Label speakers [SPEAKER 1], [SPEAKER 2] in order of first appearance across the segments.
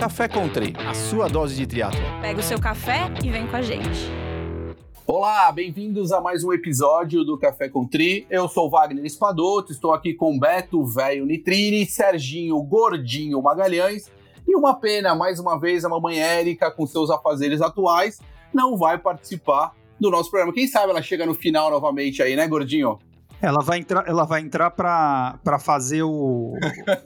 [SPEAKER 1] Café Country, a sua dose de triatlo.
[SPEAKER 2] Pega o seu café e vem com a gente.
[SPEAKER 3] Olá, bem-vindos a mais um episódio do Café com Tri. Eu sou Wagner Espadoto, estou aqui com Beto Velho Nitrini, Serginho Gordinho Magalhães e uma pena, mais uma vez, a mamãe Érica, com seus afazeres atuais, não vai participar do nosso programa. Quem sabe ela chega no final novamente aí, né, Gordinho?
[SPEAKER 4] Ela vai entrar, ela vai entrar para fazer o,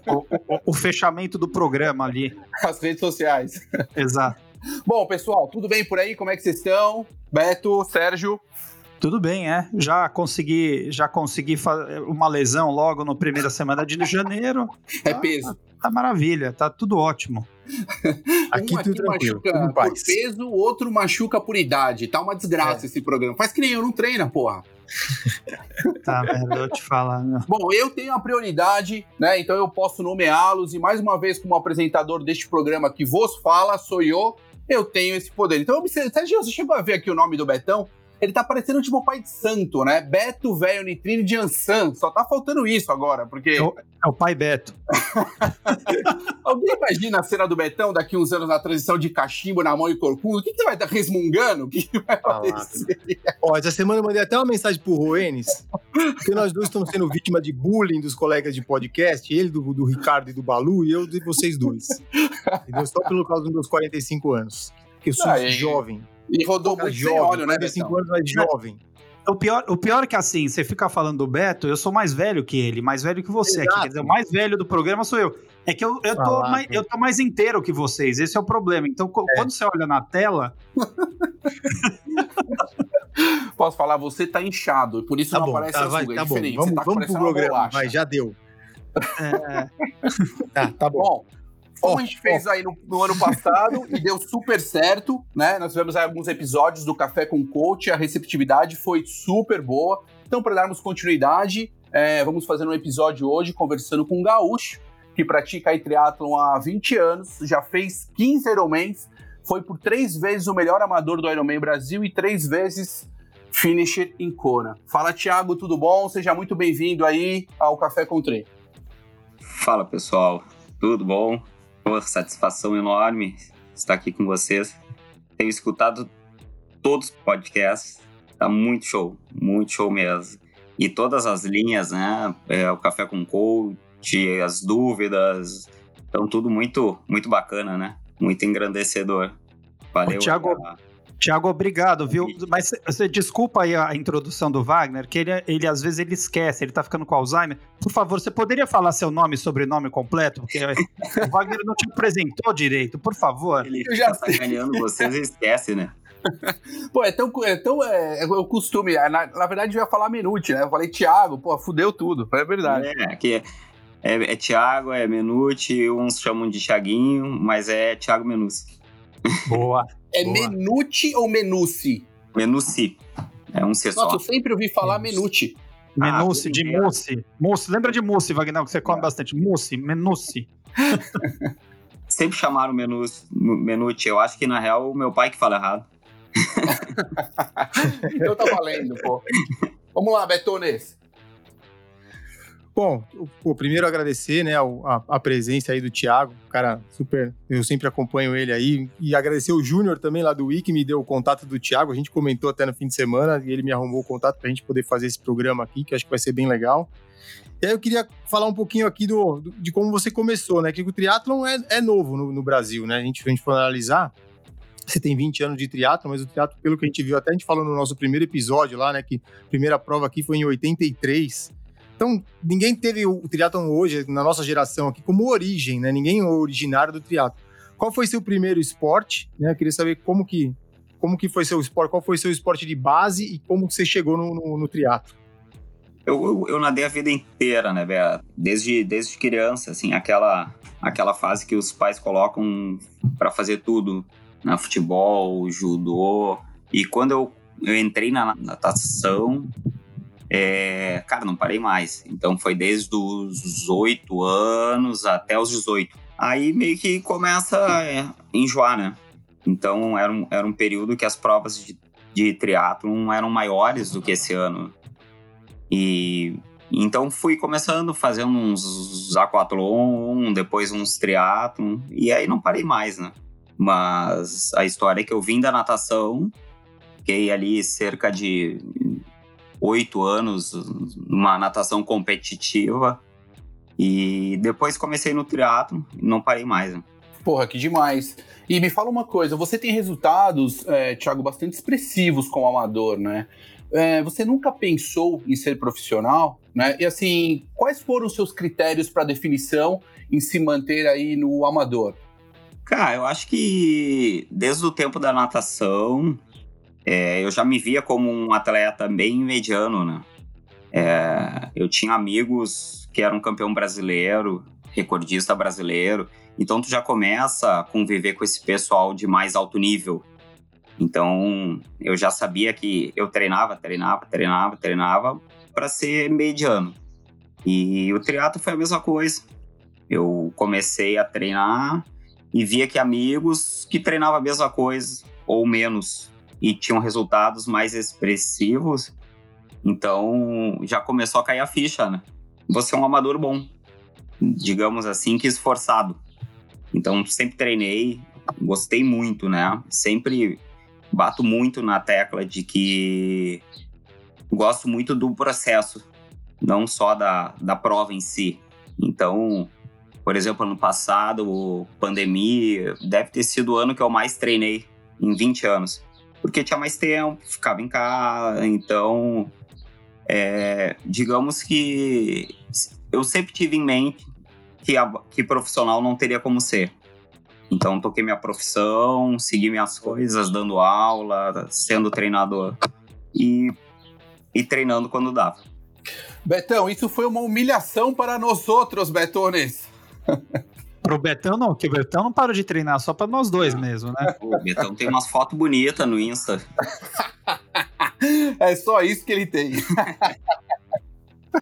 [SPEAKER 4] o, o, o, fechamento do programa ali.
[SPEAKER 3] As redes sociais.
[SPEAKER 4] Exato.
[SPEAKER 3] Bom, pessoal, tudo bem por aí? Como é que vocês estão? Beto, Sérgio?
[SPEAKER 4] Tudo bem, é. Já consegui, já consegui uma lesão logo na primeira semana de janeiro.
[SPEAKER 3] É peso.
[SPEAKER 4] Tá, maravilha, tá tudo ótimo.
[SPEAKER 3] aqui um tudo aqui machuca por peso, o outro machuca por idade. Tá uma desgraça é. esse programa. Faz que nem eu, não treina, porra.
[SPEAKER 4] tá, merda, eu te falar. Meu.
[SPEAKER 3] Bom, eu tenho a prioridade, né? Então eu posso nomeá-los e mais uma vez como apresentador deste programa que vos fala, sou eu, eu tenho esse poder. Então, Sérgio, você chegou a ver aqui o nome do Betão? Ele tá parecendo tipo o pai de santo, né? Beto, velho, Nitrine de Ansan. Só tá faltando isso agora, porque.
[SPEAKER 4] É o, é o pai Beto.
[SPEAKER 3] Alguém imagina a cena do Betão daqui uns anos na transição de cachimbo na mão e corcunda? O que, que você vai estar resmungando? O que, que vai acontecer?
[SPEAKER 1] Ó, essa semana eu mandei até uma mensagem pro Roenes, porque nós dois estamos sendo vítima de bullying dos colegas de podcast, ele do, do Ricardo e do Balu, e eu de vocês dois. Entendeu? Só pelo causa dos meus 45 anos. Porque eu sou ah, jovem.
[SPEAKER 3] E rodou muito jovem, óleo, né, 45
[SPEAKER 1] anos mais jovem.
[SPEAKER 4] O pior, o pior é que assim, você fica falando do Beto, eu sou mais velho que ele, mais velho que você Exato. aqui. Quer dizer, o mais velho do programa sou eu. É que eu, eu, tô, mais, eu tô mais inteiro que vocês, esse é o problema. Então, é. quando você olha na tela.
[SPEAKER 3] Posso falar, você tá inchado, por isso tá não bom, aparece tá, vai,
[SPEAKER 1] tá é bom. Vamos, tá vamos pro programa, vai, já deu. É...
[SPEAKER 3] tá, tá bom. bom como a gente fez aí no, no ano passado e deu super certo, né? Nós tivemos alguns episódios do Café com Coach, a receptividade foi super boa. Então, para darmos continuidade, é, vamos fazer um episódio hoje conversando com um gaúcho que pratica aí triatlon há 20 anos, já fez 15 Ironmans, foi por três vezes o melhor amador do Ironman Brasil e três vezes finisher em Kona. Fala, Thiago, tudo bom? Seja muito bem-vindo aí ao Café com Tre.
[SPEAKER 5] Fala, pessoal. Tudo bom? Uma satisfação enorme estar aqui com vocês. Tenho escutado todos os podcasts, tá muito show, muito show mesmo. E todas as linhas, né? É, o Café com Coach, as dúvidas, então tudo muito, muito bacana, né? Muito engrandecedor. Valeu. Ô,
[SPEAKER 4] Thiago, Tiago, obrigado, viu? Mas você desculpa aí a introdução do Wagner, que ele, ele às vezes ele esquece, ele tá ficando com Alzheimer. Por favor, você poderia falar seu nome e sobrenome completo? Porque o Wagner não te apresentou direito, por favor.
[SPEAKER 5] Ele já tá ganhando vocês e esquece, né?
[SPEAKER 3] pô, é tão, é tão é, é o costume. Na, na, verdade, eu ia falar Minute, né? Eu falei Thiago, pô, fudeu tudo. É verdade.
[SPEAKER 5] É, que é, é, é Thiago, é Minute, uns chamam de Thiaguinho, mas é Thiago Menucci.
[SPEAKER 4] Boa.
[SPEAKER 3] É Boa. Menucci ou Menucci?
[SPEAKER 5] Menucci. É um C só.
[SPEAKER 3] Nossa, eu sempre ouvi falar Menucci.
[SPEAKER 4] Menucci, ah, de mousse. Mousse, lembra de mousse, Wagner, que você come é. bastante. Mousse, Menucci.
[SPEAKER 5] sempre chamaram Menucci, Menucci. Eu acho que, na real, o meu pai que fala errado.
[SPEAKER 3] então tá valendo, pô. Vamos lá, Betones.
[SPEAKER 1] Bom, o, primeiro agradecer, né, a, a, presença aí do Thiago, cara super, eu sempre acompanho ele aí, e agradecer o Júnior também lá do Wiki, me deu o contato do Thiago, a gente comentou até no fim de semana, e ele me arrumou o contato pra gente poder fazer esse programa aqui, que acho que vai ser bem legal. E aí eu queria falar um pouquinho aqui do, do de como você começou, né, que o triatlon é, é novo no, no, Brasil, né, a gente, a gente for analisar, você tem 20 anos de triatlo, mas o triatlo, pelo que a gente viu, até a gente falou no nosso primeiro episódio lá, né, que a primeira prova aqui foi em 83, então, ninguém teve o triatlon hoje, na nossa geração aqui, como origem, né? Ninguém é originário do triatlon. Qual foi seu primeiro esporte? Né? Eu queria saber como que, como que foi seu esporte, qual foi seu esporte de base e como você chegou no, no, no triatlo.
[SPEAKER 5] Eu, eu, eu, nadei a vida inteira, né, Bea? Desde, desde criança, assim, aquela, aquela fase que os pais colocam para fazer tudo, né? futebol, judô. E quando eu, eu entrei na natação, é, cara, não parei mais. Então foi desde os 8 anos até os 18. Aí meio que começa a enjoar, né? Então era um, era um período que as provas de, de triatlon eram maiores do que esse ano. E Então fui começando, fazendo uns aquatlon, depois uns triatlon, e aí não parei mais, né? Mas a história é que eu vim da natação, fiquei ali cerca de oito anos numa natação competitiva, e depois comecei no triatlo e não parei mais. Né?
[SPEAKER 3] Porra, que demais. E me fala uma coisa, você tem resultados, é, Thiago, bastante expressivos como amador, né? É, você nunca pensou em ser profissional, né? E assim, quais foram os seus critérios para definição em se manter aí no amador?
[SPEAKER 5] Cara, eu acho que desde o tempo da natação, é, eu já me via como um atleta bem mediano, né? É, eu tinha amigos que eram campeão brasileiro, recordista brasileiro, então tu já começa a conviver com esse pessoal de mais alto nível. Então eu já sabia que eu treinava, treinava, treinava, treinava para ser mediano. E o triatlo foi a mesma coisa. Eu comecei a treinar e via que amigos que treinavam a mesma coisa ou menos e tinham resultados mais expressivos. Então já começou a cair a ficha, né? Você é um amador bom, digamos assim, que esforçado. Então, sempre treinei, gostei muito, né? Sempre bato muito na tecla de que gosto muito do processo, não só da, da prova em si. Então, por exemplo, ano passado, pandemia, deve ter sido o ano que eu mais treinei em 20 anos. Porque tinha mais tempo, ficava em casa, então, é, digamos que eu sempre tive em mente que, a, que profissional não teria como ser. Então, toquei minha profissão, segui minhas coisas, dando aula, sendo treinador e, e treinando quando dava.
[SPEAKER 3] Betão, isso foi uma humilhação para nós outros, Betones.
[SPEAKER 4] Pro Betão não, porque o Betão não parou de treinar só para nós dois mesmo, né?
[SPEAKER 5] O Betão tem umas fotos bonitas no Insta.
[SPEAKER 3] é só isso que ele tem.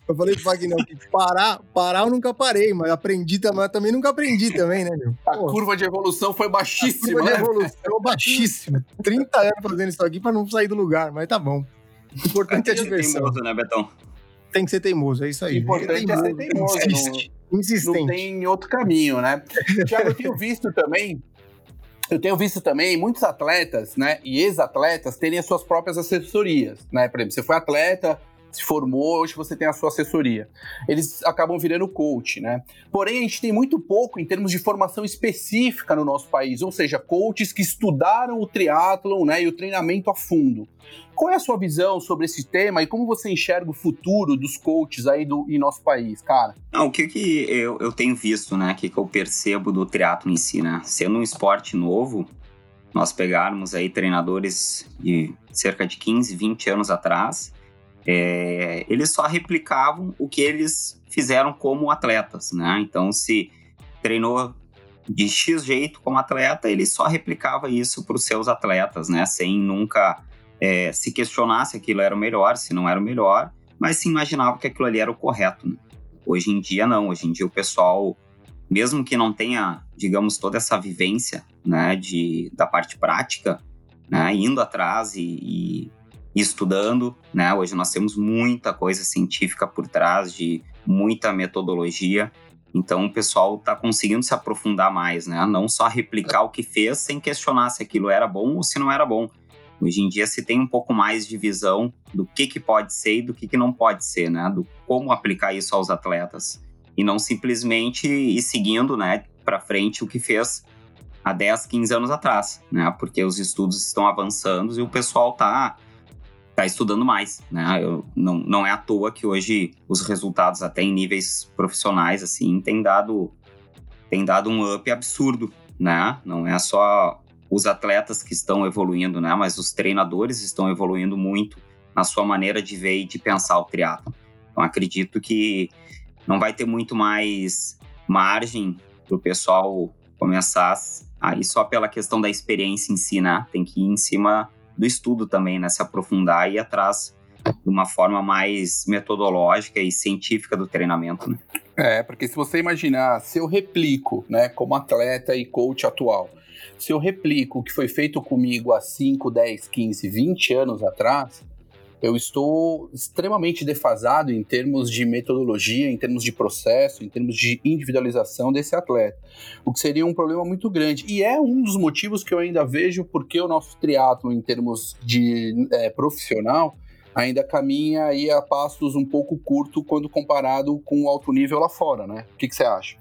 [SPEAKER 1] Eu falei pro Wagner que parar, parar eu nunca parei, mas aprendi também, também nunca aprendi também, né, meu?
[SPEAKER 3] A curva de evolução foi baixíssima. A curva
[SPEAKER 1] de né? evolução baixíssima. 30 anos fazendo isso aqui pra não sair do lugar, mas tá bom. O importante é a diversão.
[SPEAKER 5] Teimoso, né, Betão?
[SPEAKER 1] Tem que ser teimoso, é isso aí.
[SPEAKER 3] O importante é, ser teimoso. Não, Insistente. não tem outro caminho, né? Tiago, eu tenho visto também eu tenho visto também muitos atletas, né, e ex-atletas terem as suas próprias assessorias, né? Por exemplo, você foi atleta, se formou, hoje você tem a sua assessoria. Eles acabam virando coach, né? Porém, a gente tem muito pouco em termos de formação específica no nosso país, ou seja, coaches que estudaram o triatlon, né, e o treinamento a fundo. Qual é a sua visão sobre esse tema e como você enxerga o futuro dos coaches aí do, em nosso país, cara?
[SPEAKER 5] Não, o que, que eu, eu tenho visto, né, que, que eu percebo do triatlo em si, né? Sendo um esporte novo, nós pegarmos aí treinadores de cerca de 15, 20 anos atrás, é, eles só replicavam o que eles fizeram como atletas, né? Então, se treinou de X jeito como atleta, ele só replicava isso para os seus atletas, né? Sem nunca é, se questionar se aquilo era o melhor, se não era o melhor, mas se imaginava que aquilo ali era o correto. Né? Hoje em dia, não. Hoje em dia, o pessoal, mesmo que não tenha, digamos, toda essa vivência né, de, da parte prática, né, indo atrás e, e estudando, né? Hoje nós temos muita coisa científica por trás de muita metodologia. Então o pessoal está conseguindo se aprofundar mais, né? Não só replicar o que fez sem questionar se aquilo era bom ou se não era bom. Hoje em dia se tem um pouco mais de visão do que, que pode ser e do que, que não pode ser, né? Do como aplicar isso aos atletas. E não simplesmente ir seguindo, né, para frente o que fez há 10, 15 anos atrás, né? Porque os estudos estão avançando e o pessoal está tá estudando mais, né? Eu, não, não é à toa que hoje os resultados até em níveis profissionais assim têm dado tem dado um up absurdo, né? Não é só os atletas que estão evoluindo, né? Mas os treinadores estão evoluindo muito na sua maneira de ver e de pensar o triatlo. Então acredito que não vai ter muito mais margem para o pessoal começar aí só pela questão da experiência em si, né? Tem que ir em cima do estudo também, né? Se aprofundar e ir atrás de uma forma mais metodológica e científica do treinamento, né?
[SPEAKER 3] É, porque se você imaginar, se eu replico, né, como atleta e coach atual, se eu replico o que foi feito comigo há 5, 10, 15, 20 anos atrás, eu estou extremamente defasado em termos de metodologia, em termos de processo, em termos de individualização desse atleta, o que seria um problema muito grande. E é um dos motivos que eu ainda vejo porque o nosso triatlo, em termos de é, profissional, ainda caminha aí a passos um pouco curto quando comparado com o alto nível lá fora, né? O que, que você acha?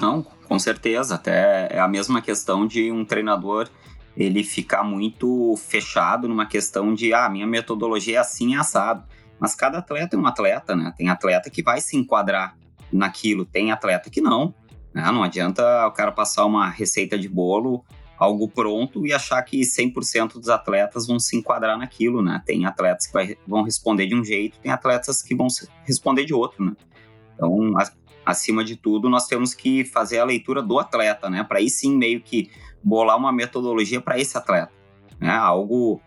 [SPEAKER 5] Não, com certeza. Até é a mesma questão de um treinador ele ficar muito fechado numa questão de, ah, minha metodologia é assim, é assado. Mas cada atleta é um atleta, né? Tem atleta que vai se enquadrar naquilo, tem atleta que não. Né? Não adianta o cara passar uma receita de bolo, algo pronto e achar que 100% dos atletas vão se enquadrar naquilo, né? Tem atletas que vai, vão responder de um jeito, tem atletas que vão responder de outro, né? Então, acima de tudo, nós temos que fazer a leitura do atleta, né? Para aí sim meio que bolar uma metodologia para esse atleta. Né? Algo.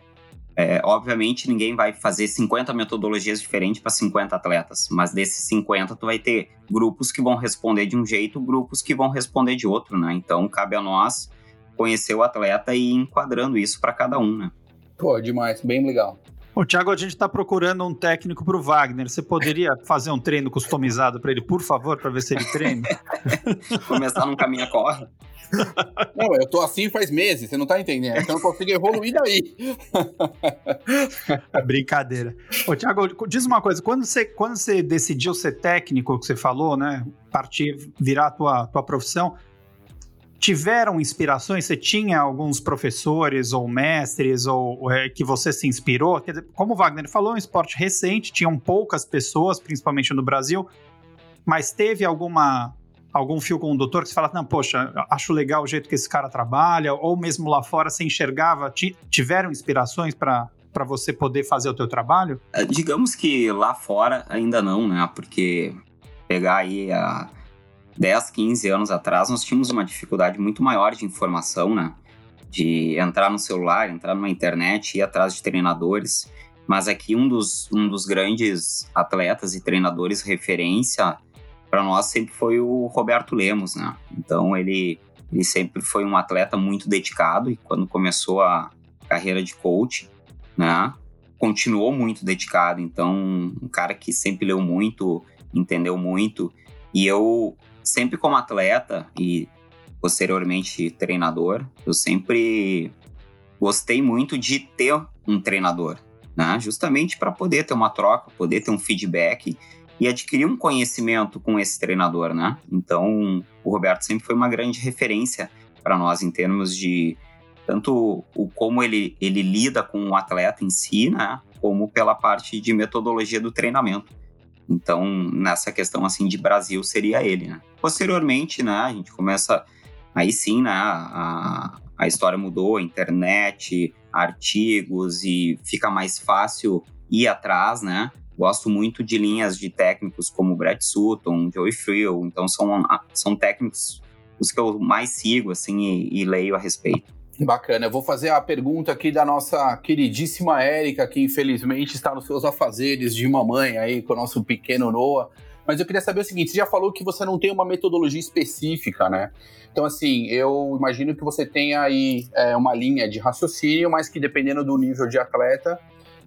[SPEAKER 5] É, obviamente, ninguém vai fazer 50 metodologias diferentes para 50 atletas, mas desses 50, tu vai ter grupos que vão responder de um jeito, grupos que vão responder de outro, né? Então, cabe a nós conhecer o atleta e ir enquadrando isso para cada um, né?
[SPEAKER 3] Pô, demais, bem legal.
[SPEAKER 4] O Thiago, a gente está procurando um técnico para o Wagner. Você poderia fazer um treino customizado para ele, por favor, para ver se ele treina?
[SPEAKER 5] Começar num caminho corre.
[SPEAKER 3] Não, eu tô assim faz meses, você não tá entendendo. Então eu consigo evoluir daí.
[SPEAKER 4] Brincadeira. Ô, Thiago, diz uma coisa: quando você, quando você decidiu ser técnico, que você falou, né? Partir, virar a tua, tua profissão, tiveram inspirações? Você tinha alguns professores ou mestres ou, é, que você se inspirou? Dizer, como o Wagner falou, é um esporte recente, tinham poucas pessoas, principalmente no Brasil, mas teve alguma algum fio condutor que você fala, não, poxa, acho legal o jeito que esse cara trabalha, ou mesmo lá fora você enxergava, tiveram inspirações para para você poder fazer o teu trabalho?
[SPEAKER 5] É, digamos que lá fora ainda não, né? Porque pegar aí a 10, 15 anos atrás, nós tínhamos uma dificuldade muito maior de informação, né? De entrar no celular, entrar numa internet, ir atrás de treinadores. Mas aqui um dos, um dos grandes atletas e treinadores referência para nós sempre foi o Roberto Lemos, né? Então ele, ele sempre foi um atleta muito dedicado e quando começou a carreira de coach, né? Continuou muito dedicado. Então, um cara que sempre leu muito, entendeu muito. E eu sempre como atleta e posteriormente treinador, eu sempre gostei muito de ter um treinador, né? Justamente para poder ter uma troca, poder ter um feedback e adquirir um conhecimento com esse treinador, né? Então, o Roberto sempre foi uma grande referência para nós em termos de tanto o como ele, ele lida com o atleta em si, né? Como pela parte de metodologia do treinamento. Então, nessa questão assim de Brasil seria ele, né? Posteriormente, né, a gente começa aí sim, né, a, a história mudou, internet, artigos e fica mais fácil ir atrás, né? Gosto muito de linhas de técnicos como Brad Sutton, Joey Friel, então são, são técnicos os que eu mais sigo assim e, e leio a respeito.
[SPEAKER 3] Bacana. Eu vou fazer a pergunta aqui da nossa queridíssima Érica, que infelizmente está nos seus afazeres de mamãe aí com o nosso pequeno Noah. Mas eu queria saber o seguinte: você já falou que você não tem uma metodologia específica, né? Então, assim, eu imagino que você tenha aí é, uma linha de raciocínio, mas que dependendo do nível de atleta,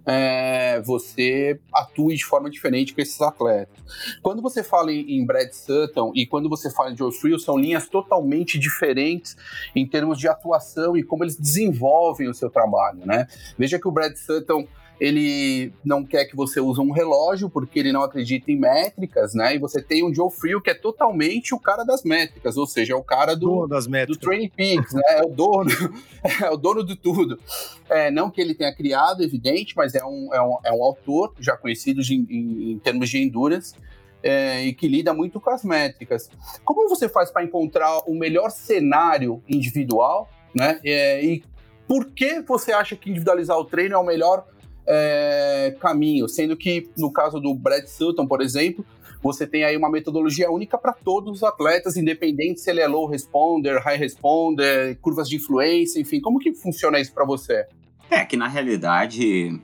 [SPEAKER 3] é, você atue de forma diferente com esses atletas. Quando você fala em, em Brad Sutton e quando você fala em Joe Friel, são linhas totalmente diferentes em termos de atuação e como eles desenvolvem o seu trabalho, né? Veja que o Brad Sutton ele não quer que você use um relógio porque ele não acredita em métricas, né? E você tem um Joe Frio que é totalmente o cara das métricas, ou seja, é o cara do,
[SPEAKER 1] das
[SPEAKER 3] do Training Peaks, né? É o dono, é o dono de tudo. É, não que ele tenha criado, evidente, mas é um, é um, é um autor já conhecido de, em, em, termos de endurance. É, e que lida muito com as métricas. Como você faz para encontrar o melhor cenário individual, né? É, e por que você acha que individualizar o treino é o melhor é, caminho, sendo que no caso do Brad Sutton, por exemplo, você tem aí uma metodologia única para todos os atletas, independente se ele é low responder, high responder, curvas de influência, enfim. Como que funciona isso para você?
[SPEAKER 5] É que na realidade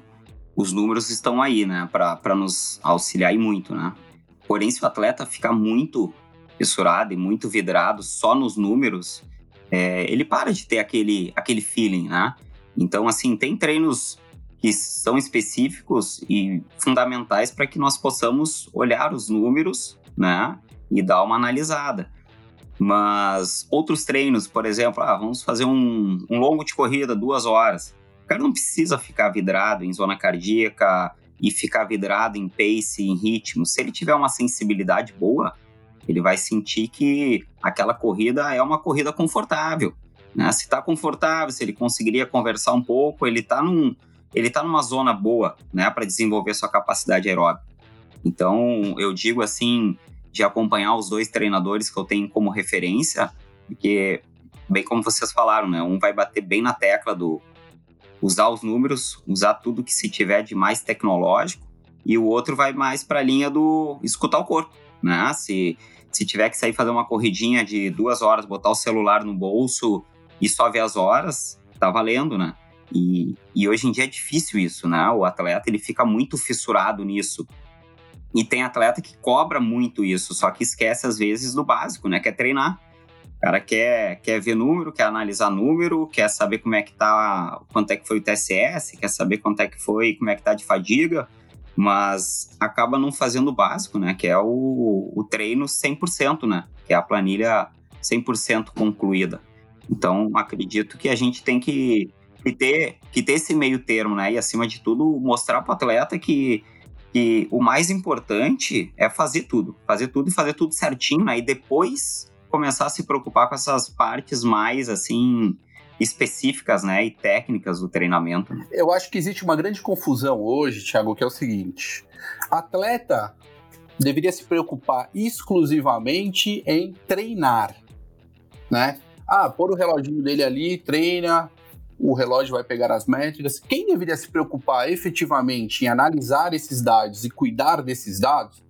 [SPEAKER 5] os números estão aí, né, para nos auxiliar e muito, né? Porém, se o atleta ficar muito fissurado e muito vidrado só nos números, é, ele para de ter aquele, aquele feeling, né? Então, assim, tem treinos que são específicos e fundamentais para que nós possamos olhar os números, né, e dar uma analisada. Mas outros treinos, por exemplo, ah, vamos fazer um, um longo de corrida, duas horas. O cara não precisa ficar vidrado em zona cardíaca e ficar vidrado em pace, em ritmo. Se ele tiver uma sensibilidade boa, ele vai sentir que aquela corrida é uma corrida confortável. Né? Se está confortável, se ele conseguiria conversar um pouco, ele está num, ele está numa zona boa, né, para desenvolver sua capacidade aeróbica. Então, eu digo assim, de acompanhar os dois treinadores que eu tenho como referência, porque, bem como vocês falaram, né, um vai bater bem na tecla do usar os números, usar tudo que se tiver de mais tecnológico, e o outro vai mais para a linha do escutar o corpo, né? Se, se tiver que sair fazer uma corridinha de duas horas, botar o celular no bolso e só ver as horas, tá valendo, né? E, e hoje em dia é difícil isso, né? O atleta ele fica muito fissurado nisso. E tem atleta que cobra muito isso, só que esquece às vezes do básico, né? Quer treinar. O cara quer, quer ver número, quer analisar número, quer saber como é que tá, quanto é que foi o TSS, quer saber quanto é que foi, como é que tá de fadiga, mas acaba não fazendo o básico, né? Que é o, o treino 100%, né? Que é a planilha 100% concluída. Então, acredito que a gente tem que que ter, que ter esse meio termo, né? E acima de tudo, mostrar para o atleta que, que o mais importante é fazer tudo. Fazer tudo e fazer tudo certinho, né? E depois começar a se preocupar com essas partes mais, assim, específicas, né? E técnicas do treinamento. Né?
[SPEAKER 3] Eu acho que existe uma grande confusão hoje, Thiago, que é o seguinte. Atleta deveria se preocupar exclusivamente em treinar, né? Ah, pôr o reloginho dele ali, treina, o relógio vai pegar as métricas. Quem deveria se preocupar efetivamente em analisar esses dados e cuidar desses dados,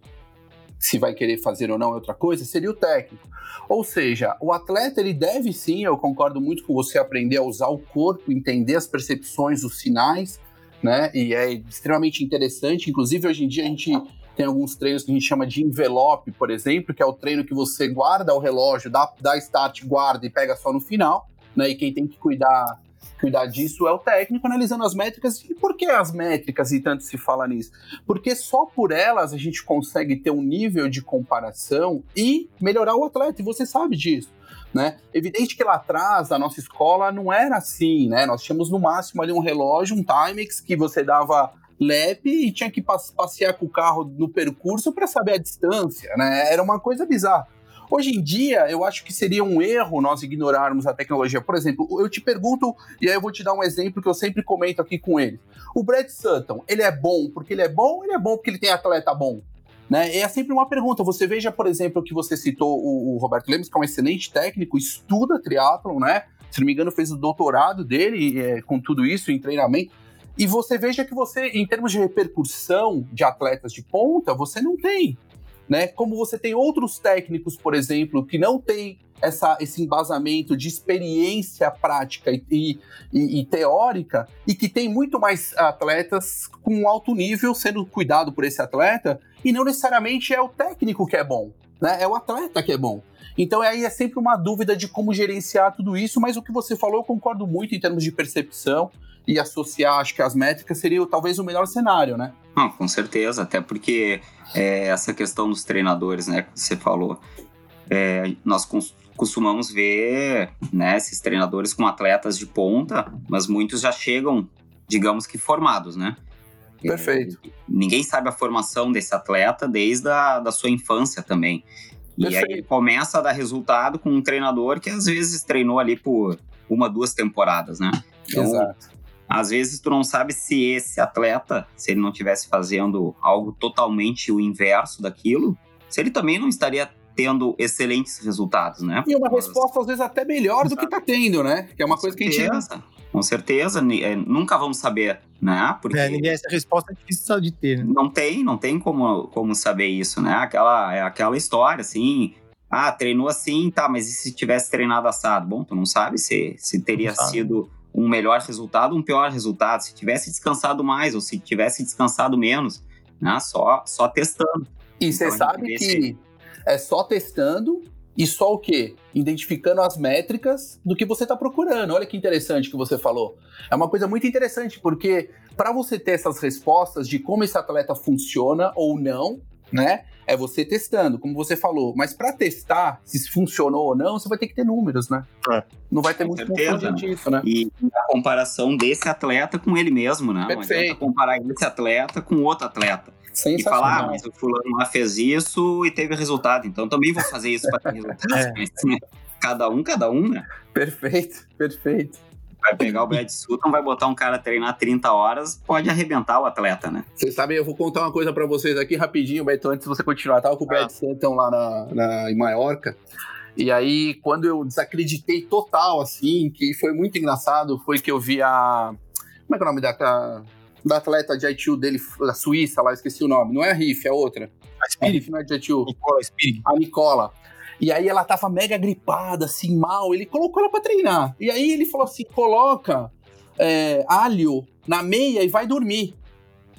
[SPEAKER 3] se vai querer fazer ou não é outra coisa, seria o técnico. Ou seja, o atleta ele deve sim, eu concordo muito com você, aprender a usar o corpo, entender as percepções, os sinais, né? E é extremamente interessante. Inclusive, hoje em dia a gente tem alguns treinos que a gente chama de envelope, por exemplo, que é o treino que você guarda o relógio, dá, dá start, guarda e pega só no final, né? E quem tem que cuidar cuidar disso é o técnico analisando as métricas. E por que as métricas e tanto se fala nisso? Porque só por elas a gente consegue ter um nível de comparação e melhorar o atleta, e você sabe disso. Né? Evidente que lá atrás, a nossa escola não era assim, né? Nós tínhamos no máximo ali um relógio, um Timex, que você dava lap e tinha que passear com o carro no percurso para saber a distância, né? Era uma coisa bizarra. Hoje em dia, eu acho que seria um erro nós ignorarmos a tecnologia. Por exemplo, eu te pergunto, e aí eu vou te dar um exemplo que eu sempre comento aqui com ele. O Brad Sutton, ele é bom porque ele é bom ele é bom porque ele tem atleta bom? Né? É sempre uma pergunta. Você veja, por exemplo, que você citou o, o Roberto Lemos, que é um excelente técnico, estuda triatlon, né? Se não me engano, fez o doutorado dele é, com tudo isso em treinamento. E você veja que você, em termos de repercussão de atletas de ponta, você não tem né? Como você tem outros técnicos, por exemplo, que não têm essa, esse embasamento de experiência prática e, e, e, teórica e que tem muito mais atletas com alto nível sendo cuidado por esse atleta e não necessariamente é o técnico que é bom, né? É o atleta que é bom. Então aí é sempre uma dúvida de como gerenciar tudo isso, mas o que você falou eu concordo muito em termos de percepção e associar, acho que as métricas seria talvez o melhor cenário, né?
[SPEAKER 5] Não, com certeza, até porque é, essa questão dos treinadores, né, que você falou, é, nós costumamos ver né, esses treinadores com atletas de ponta, mas muitos já chegam, digamos que formados, né?
[SPEAKER 3] Perfeito.
[SPEAKER 5] É, ninguém sabe a formação desse atleta desde a da sua infância também. E Perfeito. aí começa a dar resultado com um treinador que às vezes treinou ali por uma, duas temporadas, né?
[SPEAKER 3] Então, Exato.
[SPEAKER 5] Às vezes tu não sabe se esse atleta, se ele não estivesse fazendo algo totalmente o inverso daquilo, se ele também não estaria tendo excelentes resultados, né?
[SPEAKER 3] E uma resposta às vezes até melhor do que tá tendo, né? Que é uma Com coisa certeza. que a gente
[SPEAKER 5] com certeza, é, nunca vamos saber, né?
[SPEAKER 1] Porque é, ninguém, essa resposta é difícil de ter. Né?
[SPEAKER 5] Não tem, não tem como, como saber isso, né? Aquela, é aquela história, assim, ah, treinou assim, tá, mas e se tivesse treinado assado? Bom, tu não sabe se, se teria sido um melhor resultado, um pior resultado, se tivesse descansado mais ou se tivesse descansado menos, né? Só, só testando.
[SPEAKER 3] E você então, sabe que é só testando e só o quê? Identificando as métricas do que você está procurando. Olha que interessante que você falou. É uma coisa muito interessante, porque para você ter essas respostas de como esse atleta funciona ou não, né? É você testando, como você falou. Mas para testar se funcionou ou não, você vai ter que ter números, né? É. Não vai ter com muito certeza, disso, né?
[SPEAKER 5] E a comparação desse atleta com ele mesmo, né? Perfeito. Não comparar esse atleta com outro atleta. E falar, ah, mas o fulano lá fez isso e teve resultado, então também vou fazer isso para ter resultado. é. Cada um, cada um, né?
[SPEAKER 3] Perfeito, perfeito
[SPEAKER 5] vai pegar o Brad Sutton, vai botar um cara a treinar 30 horas, pode arrebentar o atleta, né?
[SPEAKER 3] Vocês sabem, eu vou contar uma coisa para vocês aqui rapidinho, Beto, antes de você continuar. tava com o Brad ah. Sutton lá na, na, em Maiorca. E aí, quando eu desacreditei total, assim, que foi muito engraçado, foi que eu vi a. Como é que é o nome da, da atleta de ITU dele, da Suíça lá, esqueci o nome. Não é a Riff, é outra.
[SPEAKER 1] A Spirit.
[SPEAKER 3] não é de ITU.
[SPEAKER 1] Nicola Spirit.
[SPEAKER 3] A Nicola. E aí ela tava mega gripada, assim, mal. Ele colocou ela pra treinar. E aí ele falou assim: coloca é, alho na meia e vai dormir.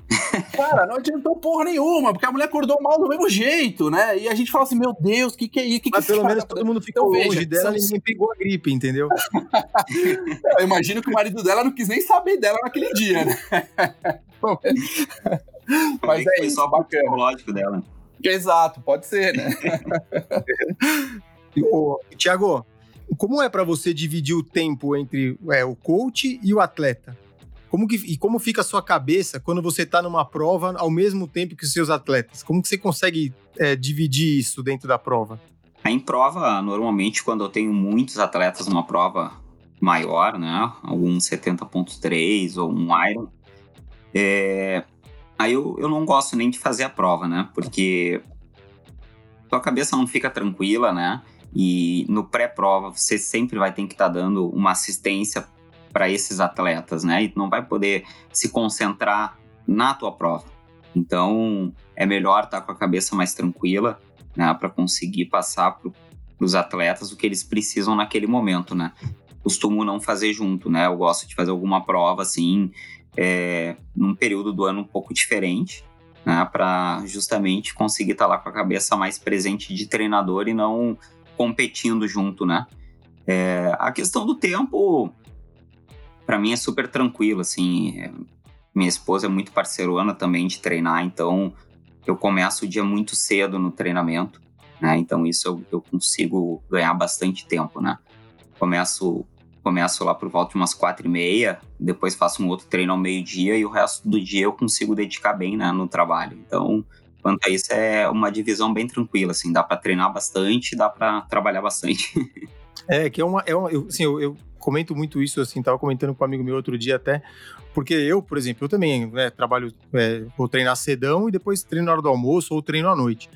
[SPEAKER 3] Cara, não adiantou porra nenhuma, porque a mulher acordou mal do mesmo jeito, né? E a gente fala assim, meu Deus, o que, que é isso? Que
[SPEAKER 1] Mas
[SPEAKER 3] que
[SPEAKER 1] pelo menos todo mundo ficou então, longe veja, dela e ninguém pegou a gripe, entendeu?
[SPEAKER 3] Eu imagino que o marido dela não quis nem saber dela naquele dia, né?
[SPEAKER 5] Mas é isso, só bacana. psicológico dela.
[SPEAKER 3] Exato, pode ser, né?
[SPEAKER 1] Tiago, como é para você dividir o tempo entre é, o coach e o atleta? Como que, e como fica a sua cabeça quando você está numa prova ao mesmo tempo que os seus atletas? Como que você consegue é, dividir isso dentro da prova?
[SPEAKER 5] Em prova, normalmente, quando eu tenho muitos atletas numa prova maior, né? Algum 70.3 ou um Iron, é, Aí eu, eu não gosto nem de fazer a prova, né? Porque tua cabeça não fica tranquila, né? E no pré-prova você sempre vai ter que estar tá dando uma assistência para esses atletas, né? E não vai poder se concentrar na tua prova. Então é melhor estar tá com a cabeça mais tranquila, né? Para conseguir passar para os atletas o que eles precisam naquele momento, né? Costumo não fazer junto, né? Eu gosto de fazer alguma prova assim é, num período do ano um pouco diferente, né, para justamente conseguir estar tá lá com a cabeça mais presente de treinador e não competindo junto, né? É, a questão do tempo, para mim é super tranquilo, assim. É, minha esposa é muito parceirona também de treinar, então eu começo o dia muito cedo no treinamento, né? Então isso eu, eu consigo ganhar bastante tempo, né? Começo começo lá por volta de umas quatro e meia, depois faço um outro treino ao meio-dia e o resto do dia eu consigo dedicar bem né, no trabalho. Então, quanto a isso, é uma divisão bem tranquila, assim, dá para treinar bastante, dá para trabalhar bastante.
[SPEAKER 1] É, que é uma. É uma eu, assim, eu, eu, comento muito isso, assim, tava comentando com um amigo meu outro dia até, porque eu, por exemplo, eu também né, trabalho, é, vou treinar cedão e depois treino na hora do almoço ou treino à noite.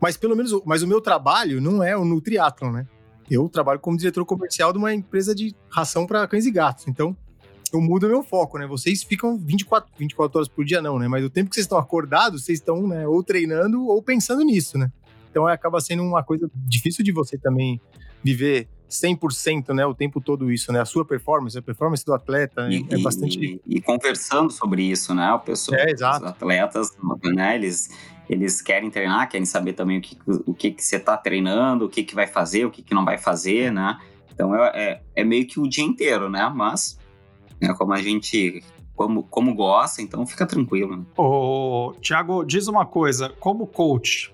[SPEAKER 1] Mas pelo menos, mas o meu trabalho não é no triatlon, né? Eu trabalho como diretor comercial de uma empresa de ração para cães e gatos. Então, eu mudo meu foco, né? Vocês ficam 24, 24 horas por dia, não, né? Mas o tempo que vocês estão acordados, vocês estão né, ou treinando ou pensando nisso, né? Então acaba sendo uma coisa difícil de você também viver 100% né, o tempo todo isso, né? A sua performance, a performance do atleta
[SPEAKER 5] e,
[SPEAKER 1] é bastante...
[SPEAKER 5] E, e, conversando sobre isso, né? O pessoal,
[SPEAKER 1] é, exato.
[SPEAKER 5] os atletas, né? Eles, eles querem treinar, querem saber também o que, o que, que você está treinando, o que, que vai fazer, o que, que não vai fazer, né? Então é, é, é meio que o dia inteiro, né? Mas né, como a gente como, como gosta, então fica tranquilo. Né?
[SPEAKER 4] Ô, Tiago, diz uma coisa, como coach,